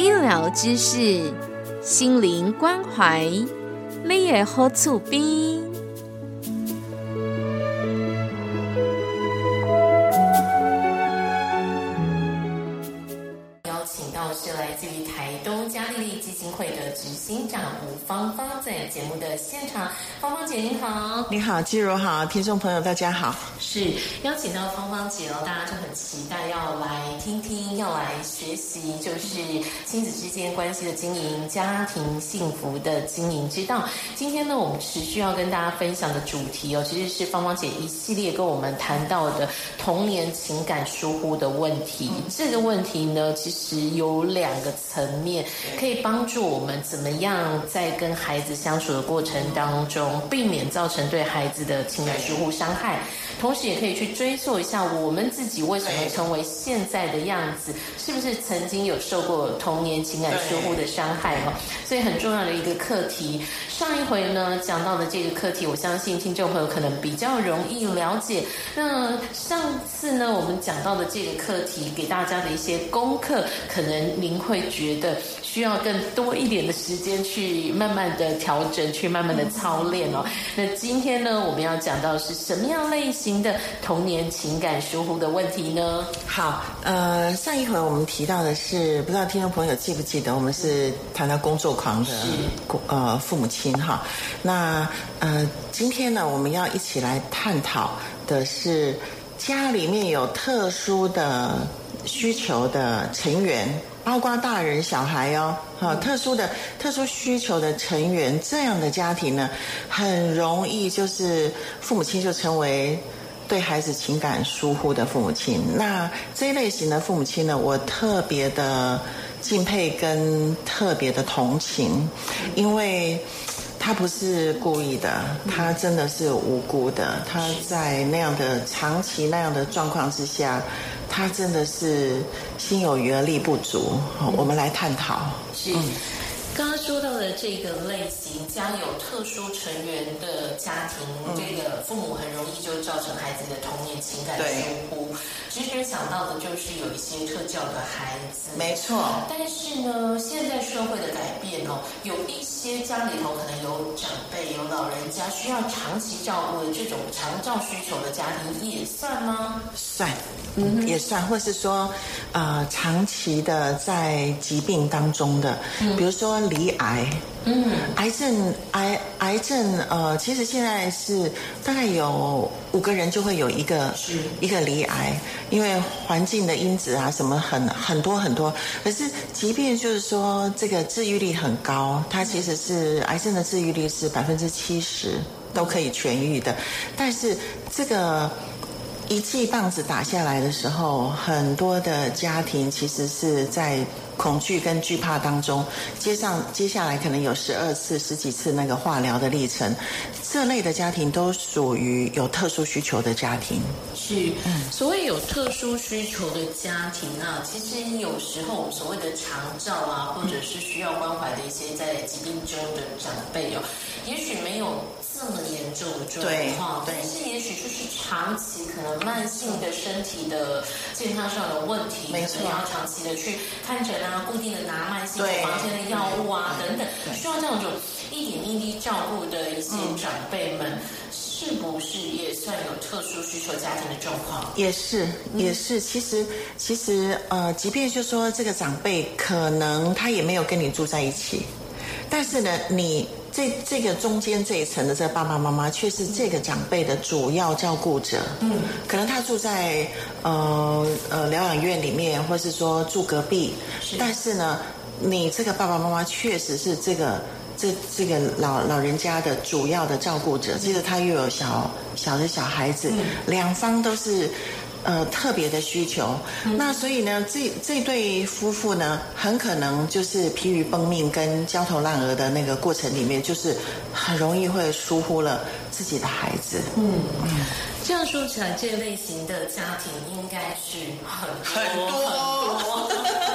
医疗知识，心灵关怀，你也好厝边。行长吴芳芳，在节目的现场。芳芳姐您好，你好，季如好，听众朋友大家好。是邀请到芳芳姐哦，大家就很期待要来听听，要来学习，就是亲子之间关系的经营，家庭幸福的经营之道。今天呢，我们持续要跟大家分享的主题哦，其实是芳芳姐一系列跟我们谈到的童年情感疏忽的问题。这个问题呢，其实有两个层面，可以帮助我们怎么样在跟孩子相处的过程当中，避免造成对孩子的情感疏忽伤害。同时，也可以去追溯一下我们自己为什么成为现在的样子，是不是曾经有受过童年情感疏忽的伤害哈？所以很重要的一个课题。上一回呢讲到的这个课题，我相信听众朋友可能比较容易了解。那上次呢我们讲到的这个课题，给大家的一些功课，可能您会觉得需要更多一点的时间去慢慢的调整，去慢慢的操练哦。那今天呢，我们要讲到是什么样类型的童年情感疏忽的问题呢？好，呃，上一回我们提到的是，不知道听众朋友记不记得，我们是谈到工作狂的呃父母亲哈。那呃，今天呢，我们要一起来探讨的是家里面有特殊的需求的成员。包括大人小孩哦，哈，特殊的特殊需求的成员，这样的家庭呢，很容易就是父母亲就成为对孩子情感疏忽的父母亲。那这一类型的父母亲呢，我特别的敬佩跟特别的同情，因为他不是故意的，他真的是无辜的，他在那样的长期那样的状况之下。他真的是心有余而力不足，我们来探讨。是，刚刚说到的这个类型，家有特殊成员的家庭，这个父母很容易就造成孩子的童年情感疏忽。直觉想到的就是有一些特教的孩子，没错。但是呢，现在社会的改变哦，有一些家里头可能有长辈、有老人家需要长期照顾的这种长照需求的家庭，也算吗？算，嗯，也算，或是说，呃，长期的在疾病当中的，比如说离癌，嗯，癌症，癌，癌症，呃，其实现在是大概有五个人就会有一个，是一个离癌。因为环境的因子啊，什么很很多很多，可是即便就是说这个治愈率很高，它其实是癌症的治愈率是百分之七十都可以痊愈的，但是这个一记棒子打下来的时候，很多的家庭其实是在。恐惧跟惧怕当中，接上接下来可能有十二次、十几次那个化疗的历程，这类的家庭都属于有特殊需求的家庭。是，所谓有特殊需求的家庭啊，其实有时候我们所谓的长照啊，或者是需要关怀的一些在疾病中的长辈哦，也许没有这么严重的状况，但是也许就是长期可能慢性的身体的健康上的问题，没错，要长期的去看诊啊。啊，固定的拿慢性房间的药物啊，等等，需要这样种一点一滴照顾的一些长辈们，是不是也算有特殊需求家庭的状况？也是，也是。其实，其实，呃，即便就说这个长辈可能他也没有跟你住在一起，但是呢，你。这这个中间这一层的这爸爸妈妈却是这个长辈的主要照顾者。嗯，可能他住在呃呃疗养院里面，或是说住隔壁。是。但是呢，你这个爸爸妈妈确实是这个这这个老老人家的主要的照顾者。接着他又有小小的小孩子，两方都是呃特别的需求。那所以呢，这这对夫妇呢，很可能就是疲于奔命跟焦头烂额的那个过程里面，就是很容易会疏忽了自己的孩子。嗯嗯，这样说起来，这类型的家庭应该是很多很多。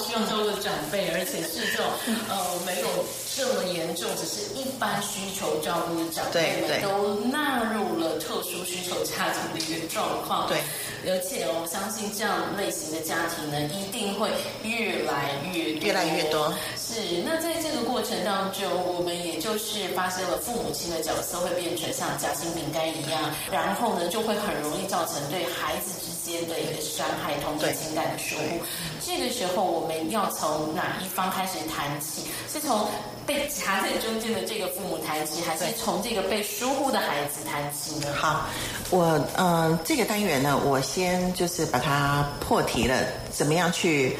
需要照顾长辈，而且是这种呃没有这么严重，只是一般需求照顾的长辈们都纳入了特殊需求家庭的一个状况。对，而且我相信这样类型的家庭呢，一定会越来越越来越多。是，那在这个过程当中，我们也就是发现了父母亲的角色会变成像夹心饼干一样，然后呢，就会很容易造成对孩子之间的一个伤害，同情情感的疏忽。这个时候，我们要从哪一方开始谈起？是从被夹在中间的这个父母谈起，还是从这个被疏忽的孩子谈起呢？好，我嗯，这个单元呢，我先就是把它破题了，怎么样去？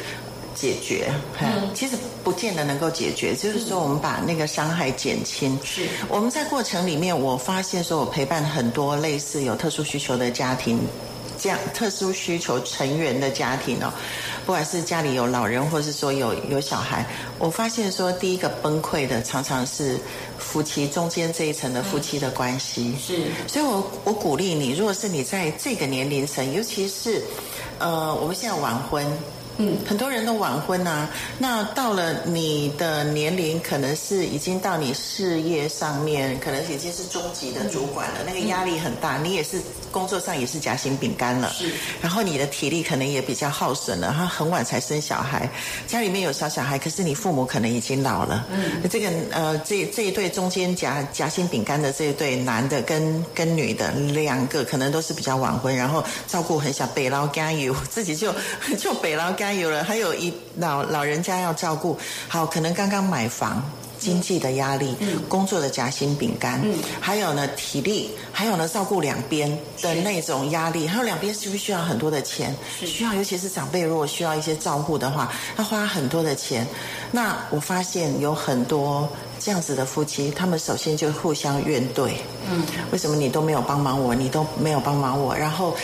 解决，嗯，其实不见得能够解决。就是说，我们把那个伤害减轻。是，我们在过程里面，我发现说，我陪伴很多类似有特殊需求的家庭，这样特殊需求成员的家庭哦，不管是家里有老人，或是说有有小孩，我发现说，第一个崩溃的常常是夫妻中间这一层的夫妻的关系。是，所以我我鼓励你，如果是你在这个年龄层，尤其是呃，我们现在晚婚。嗯，很多人都晚婚啊。那到了你的年龄，可能是已经到你事业上面，可能已经是中级的主管了，那个压力很大。你也是工作上也是夹心饼干了。是。然后你的体力可能也比较耗损了，他很晚才生小孩，家里面有小小孩，可是你父母可能已经老了。嗯。这个呃，这这一对中间夹夹心饼干的这一对男的跟跟女的两个，可能都是比较晚婚，然后照顾很小，北捞干油，自己就 就北捞加。有了，还有一老老人家要照顾，好，可能刚刚买房，经济的压力，工作的夹心饼干，嗯还有呢体力，还有呢照顾两边的那种压力，还有两边需不需要很多的钱？需要，尤其是长辈如果需要一些照顾的话，要花很多的钱。那我发现有很多这样子的夫妻，他们首先就互相怨怼，嗯，为什么你都没有帮忙我，你都没有帮忙我？然后，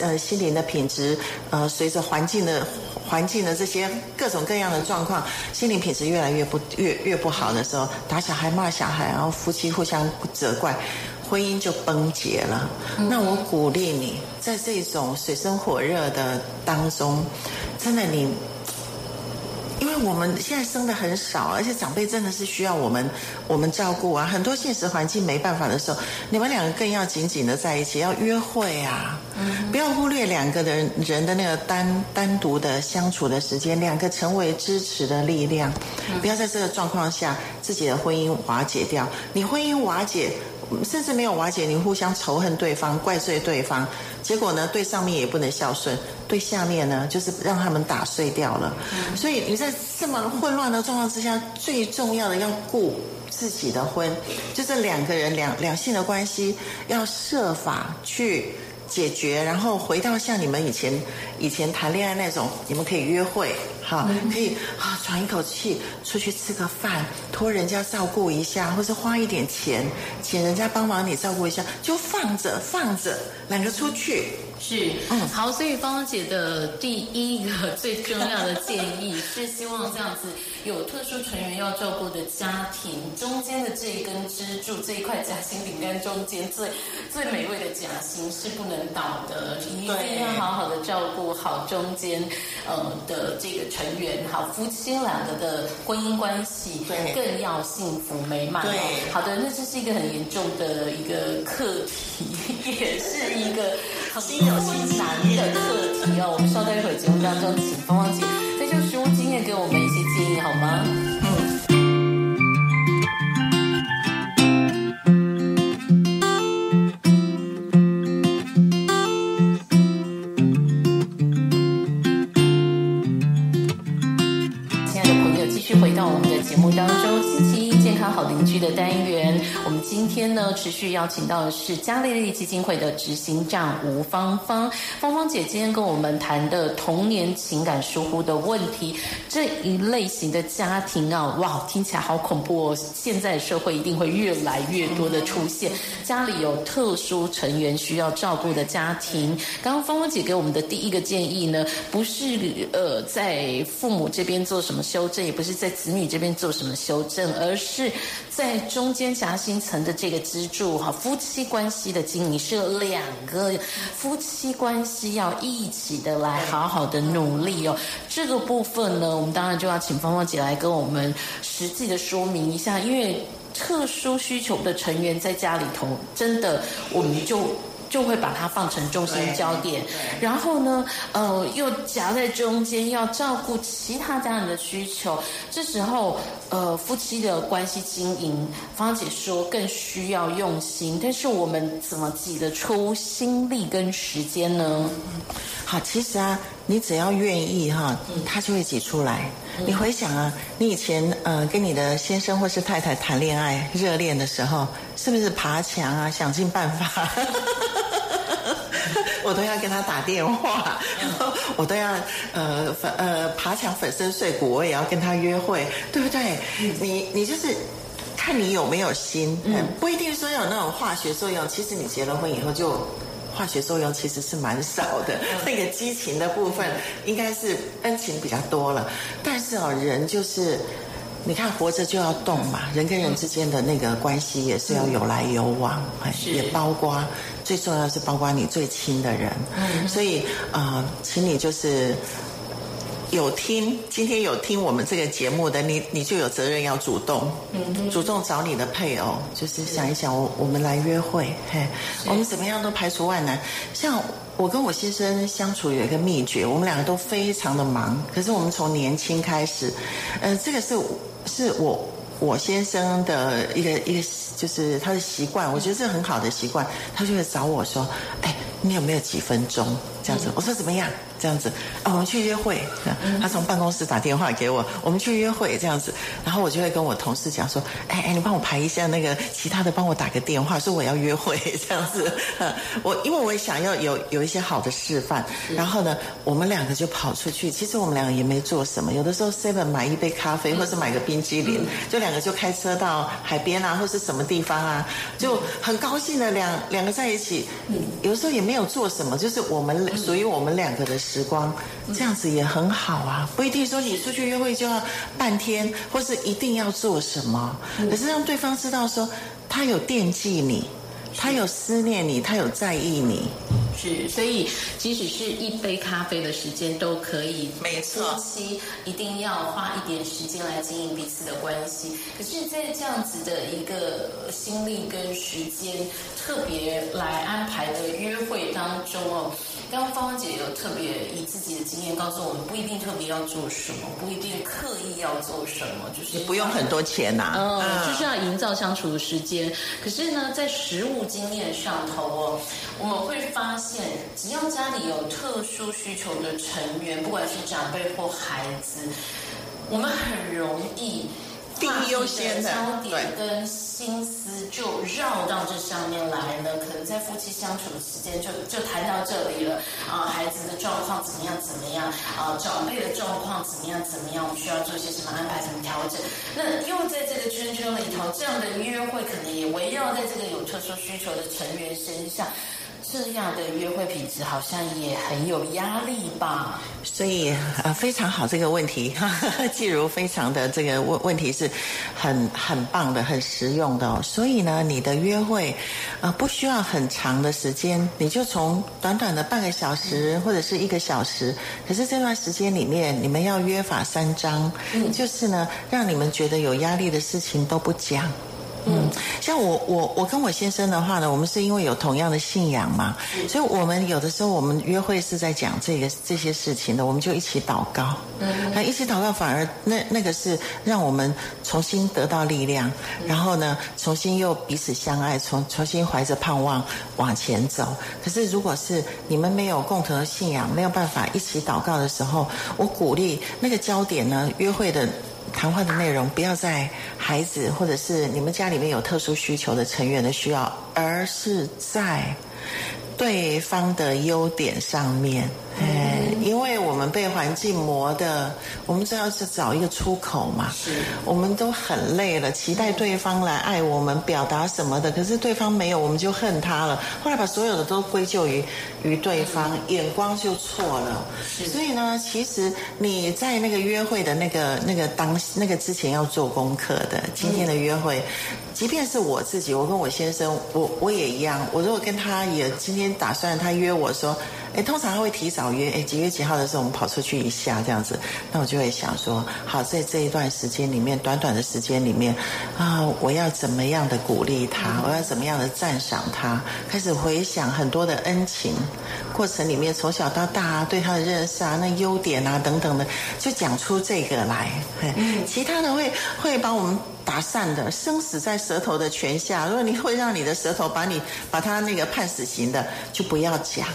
呃，心灵的品质，呃，随着环境的。环境的这些各种各样的状况，心灵品质越来越不越越不好的时候，打小孩骂小孩，然后夫妻互相责怪，婚姻就崩解了。那我鼓励你，在这种水深火热的当中，真的你。因为我们现在生的很少，而且长辈真的是需要我们我们照顾啊。很多现实环境没办法的时候，你们两个更要紧紧的在一起，要约会啊，不要忽略两个人人的那个单单独的相处的时间，两个成为支持的力量，不要在这个状况下自己的婚姻瓦解掉。你婚姻瓦解。甚至没有瓦解，你互相仇恨对方、怪罪对方，结果呢，对上面也不能孝顺，对下面呢，就是让他们打碎掉了。所以你在这么混乱的状况之下，最重要的要顾自己的婚，就是两个人两两性的关系，要设法去。解决，然后回到像你们以前以前谈恋爱那种，你们可以约会，哈，可以啊喘一口气，出去吃个饭，托人家照顾一下，或是花一点钱，请人家帮忙你照顾一下，就放着放着，懒得出去。是，嗯，好，所以芳芳姐的第一个最重要的建议是，希望这样子有特殊成员要照顾的家庭，中间的这一根支柱，这一块夹心饼干中间最最美味的夹心是不能倒的，一定要好好的照顾好中间呃的这个成员，好夫妻两个的婚姻关系，更要幸福美满。对，好的，那这是一个很严重的一个课题，也是一个很。有些难的课题哦，我们稍待一会儿节目当中，请芳芳姐再就书屋经验给我们一些建议好吗？回到我们的节目当中，星期一健康好邻居的单元，我们。今天呢，持续邀请到的是嘉丽丽基金会的执行长吴芳芳。芳芳姐今天跟我们谈的童年情感疏忽的问题，这一类型的家庭啊，哇，听起来好恐怖哦！现在社会一定会越来越多的出现家里有特殊成员需要照顾的家庭。刚刚芳芳姐给我们的第一个建议呢，不是呃在父母这边做什么修正，也不是在子女这边做什么修正，而是在中间夹心层的这个支柱哈，夫妻关系的经营是有两个夫妻关系要一起的来好好的努力哦。这个部分呢，我们当然就要请芳芳姐来跟我们实际的说明一下，因为特殊需求的成员在家里头，真的我们就。就会把它放成中心焦点，然后呢，呃，又夹在中间，要照顾其他家人的需求。这时候，呃，夫妻的关系经营，芳姐说更需要用心。但是我们怎么挤得出心力跟时间呢？好，其实啊，你只要愿意哈，他就会挤出来。你回想啊，你以前呃跟你的先生或是太太谈恋爱热恋的时候，是不是爬墙啊，想尽办法？我都要跟他打电话，我都要呃粉呃爬墙粉身碎骨，我也要跟他约会，对不对？你你就是看你有没有心，不一定说有那种化学作用。其实你结了婚以后，就化学作用其实是蛮少的，那个激情的部分应该是恩情比较多了。但是哦，人就是。你看，活着就要动嘛，人跟人之间的那个关系也是要有来有往，也包括最重要是包括你最亲的人，所以啊，请你就是有听今天有听我们这个节目的你，你就有责任要主动，主动找你的配偶，就是想一想，我我们来约会，嘿，我们怎么样都排除万难。像我跟我先生相处有一个秘诀，我们两个都非常的忙，可是我们从年轻开始，呃，这个是。是我我先生的一个一个就是他的习惯，我觉得这很好的习惯，他就会找我说：“哎，你有没有几分钟？”这样子，我说怎么样？这样子啊，我们去约会。他从办公室打电话给我，我们去约会这样子。然后我就会跟我同事讲说：“哎哎，你帮我排一下那个其他的，帮我打个电话，说我要约会这样子。”我因为我也想要有有一些好的示范。然后呢，我们两个就跑出去。其实我们两个也没做什么。有的时候 Seven 买一杯咖啡，或是买个冰激凌，就两个就开车到海边啊，或是什么地方啊，就很高兴的两两个在一起。有的时候也没有做什么，就是我们。属于我们两个的时光，这样子也很好啊。不一定说你出去约会就要半天，或是一定要做什么，可是让对方知道说他有惦记你，他有思念你，他有在意你。是，所以即使是一杯咖啡的时间都可以。没错，夫妻一定要花一点时间来经营彼此的关系。可是，在这样子的一个心力跟时间特别来安排的约会当中哦。刚刚芳芳姐有特别以自己的经验告诉我们，不一定特别要做什么，不一定刻意要做什么，就是不用很多钱呐，嗯，就是要营造相处的时间。可是呢，在实物经验上头哦，我们会发现，只要家里有特殊需求的成员，不管是长辈或孩子，我们很容易。第一优先的焦点跟心思就绕到这上面来了，可能在夫妻相处的时间就就谈到这里了啊，孩子的状况怎么样怎么样啊，长辈的状况怎么样怎么样，我们需要做些什么安排，怎么调整？那又在这个圈圈里头，这样的约会可能也围绕在这个有特殊需求的成员身上。这样的约会品质好像也很有压力吧？所以呃非常好这个问题，季如非常的这个问问题是很很棒的、很实用的。所以呢，你的约会啊不需要很长的时间，你就从短短的半个小时或者是一个小时。可是这段时间里面，你们要约法三章，就是呢让你们觉得有压力的事情都不讲。嗯，像我我我跟我先生的话呢，我们是因为有同样的信仰嘛，所以我们有的时候我们约会是在讲这个这些事情的，我们就一起祷告，嗯，那一起祷告反而那那个是让我们重新得到力量，然后呢，重新又彼此相爱，重重新怀着盼望往前走。可是如果是你们没有共同的信仰，没有办法一起祷告的时候，我鼓励那个焦点呢，约会的。谈话的内容不要在孩子或者是你们家里面有特殊需求的成员的需要，而是在对方的优点上面。哎，因为我们被环境磨的，我们知道是找一个出口嘛。是，我们都很累了，期待对方来爱我们，表达什么的。可是对方没有，我们就恨他了。后来把所有的都归咎于于对方，眼光就错了。是，所以呢，其实你在那个约会的那个那个当那个之前要做功课的。今天的约会，即便是我自己，我跟我先生，我我也一样。我如果跟他也今天打算他约我说。哎，通常他会提早约，哎，几月几号的时候我们跑出去一下这样子，那我就会想说，好，在这一段时间里面，短短的时间里面，啊，我要怎么样的鼓励他，我要怎么样的赞赏他，开始回想很多的恩情，过程里面从小到大对他的认识啊，那优点啊等等的，就讲出这个来，嗯，其他的会会把我们打散的，生死在舌头的泉下，如果你会让你的舌头把你把他那个判死刑的，就不要讲。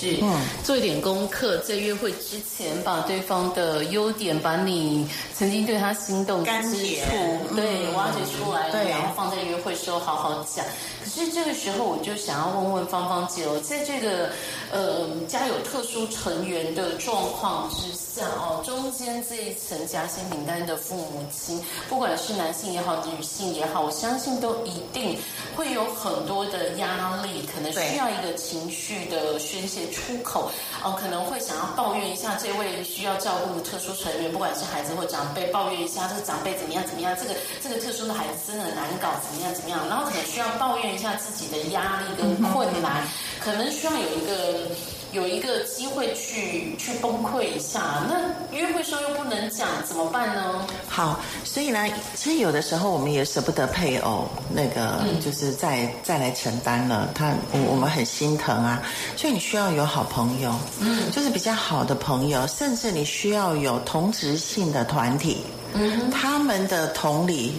是，做一点功课，在约会之前把对方的优点，把你曾经对他心动之处，对挖掘出来，然后放在约会时候好好讲。可是这个时候，我就想要问问芳芳姐哦，在这个呃家有特殊成员的状况之下哦，中间这一层夹心饼干的父母亲，不管是男性也好，女性也好，我相信都一定会有很多的压力，可能需要一个情绪的宣泄。出口哦，可能会想要抱怨一下这位需要照顾的特殊成员，不管是孩子或长辈，抱怨一下这个长辈怎么样怎么样，这个这个特殊的孩子真的难搞，怎么样怎么样，然后可能需要抱怨一下自己的压力跟困难，可能需要有一个。有一个机会去去崩溃一下，那约会时候又不能讲，怎么办呢？好，所以呢，其实有的时候我们也舍不得配偶，那个就是再再来承担了，他我我们很心疼啊。所以你需要有好朋友，嗯，就是比较好的朋友，甚至你需要有同职性的团体，嗯，他们的同理。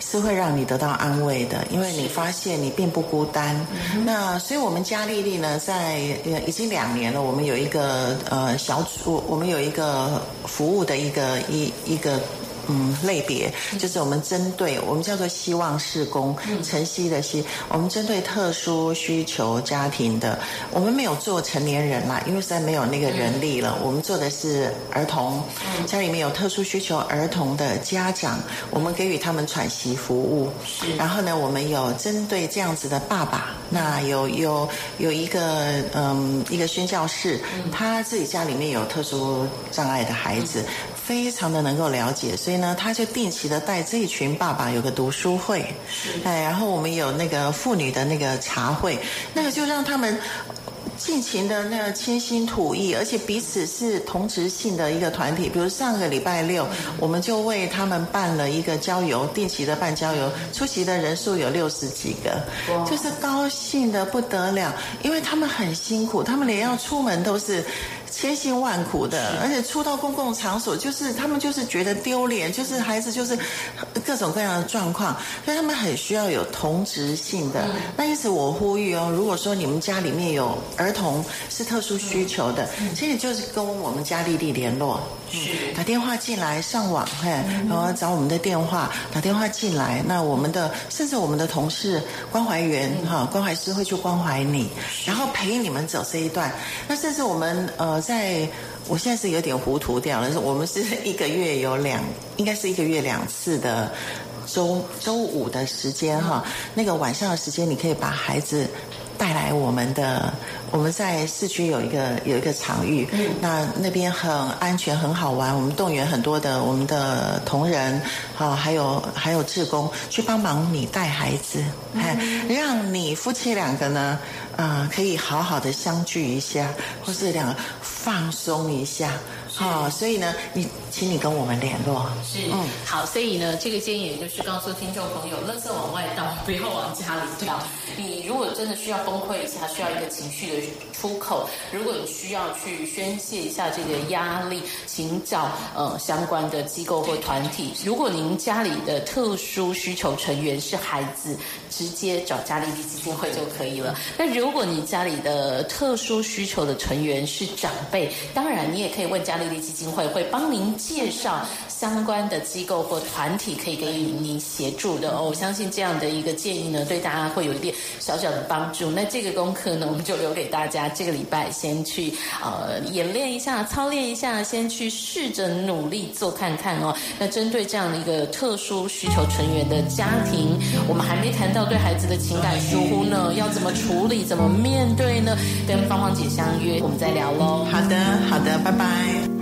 是会让你得到安慰的，因为你发现你并不孤单。那所以，我们家丽丽呢，在已经两年了，我们有一个呃小组，我们有一个服务的一个一一个。嗯，类别就是我们针对我们叫做希望事工，晨曦的曦，我们针对特殊需求家庭的，我们没有做成年人啦，因为实在没有那个人力了。我们做的是儿童，家里面有特殊需求儿童的家长，我们给予他们喘息服务。然后呢，我们有针对这样子的爸爸，那有有有一个嗯一个宣教室，他自己家里面有特殊障碍的孩子。非常的能够了解，所以呢，他就定期的带这一群爸爸有个读书会，哎，然后我们有那个妇女的那个茶会，那个就让他们。尽情的那个倾心吐意，而且彼此是同职性的一个团体。比如上个礼拜六，我们就为他们办了一个郊游，定期的办郊游，出席的人数有六十几个，就是高兴的不得了，因为他们很辛苦，他们连要出门都是千辛万苦的，而且出到公共场所，就是他们就是觉得丢脸，就是孩子就是各种各样的状况，所以他们很需要有同职性的。那因此我呼吁哦，如果说你们家里面有儿儿童是特殊需求的，其实就是跟我们家丽丽联络，是打电话进来上网，嘿，然后找我们的电话打电话进来。那我们的甚至我们的同事关怀员哈，关怀师会去关怀你，然后陪你们走这一段。那甚至我们呃，在我现在是有点糊涂掉了，我们是一个月有两，应该是一个月两次的周周五的时间哈，那个晚上的时间你可以把孩子。带来我们的，我们在市区有一个有一个场域，那那边很安全，很好玩。我们动员很多的我们的同仁，好，还有还有志工去帮忙你带孩子，哎，让你夫妻两个呢，啊，可以好好的相聚一下，或是两个放松一下。好，所以呢，你请你跟我们联络。是，嗯，好，所以呢，这个建议也就是告诉听众朋友，垃圾往外倒，不要往家里倒。你如果真的需要崩溃一下，需要一个情绪的出口，如果你需要去宣泄一下这个压力，请找呃相关的机构或团体。如果您家里的特殊需求成员是孩子，直接找家里基金会就可以了。那如果你家里的特殊需求的成员是长辈，当然你也可以问家里。丽丽基金会会帮您介绍相关的机构或团体可以给予您协助的哦。我相信这样的一个建议呢，对大家会有一点小小的帮助。那这个功课呢，我们就留给大家，这个礼拜先去呃演练一下、操练一下，先去试着努力做看看哦。那针对这样的一个特殊需求成员的家庭，我们还没谈到对孩子的情感疏忽呢，要怎么处理、怎么面对呢？跟芳芳姐相约，我们再聊喽。好的，好的，拜拜。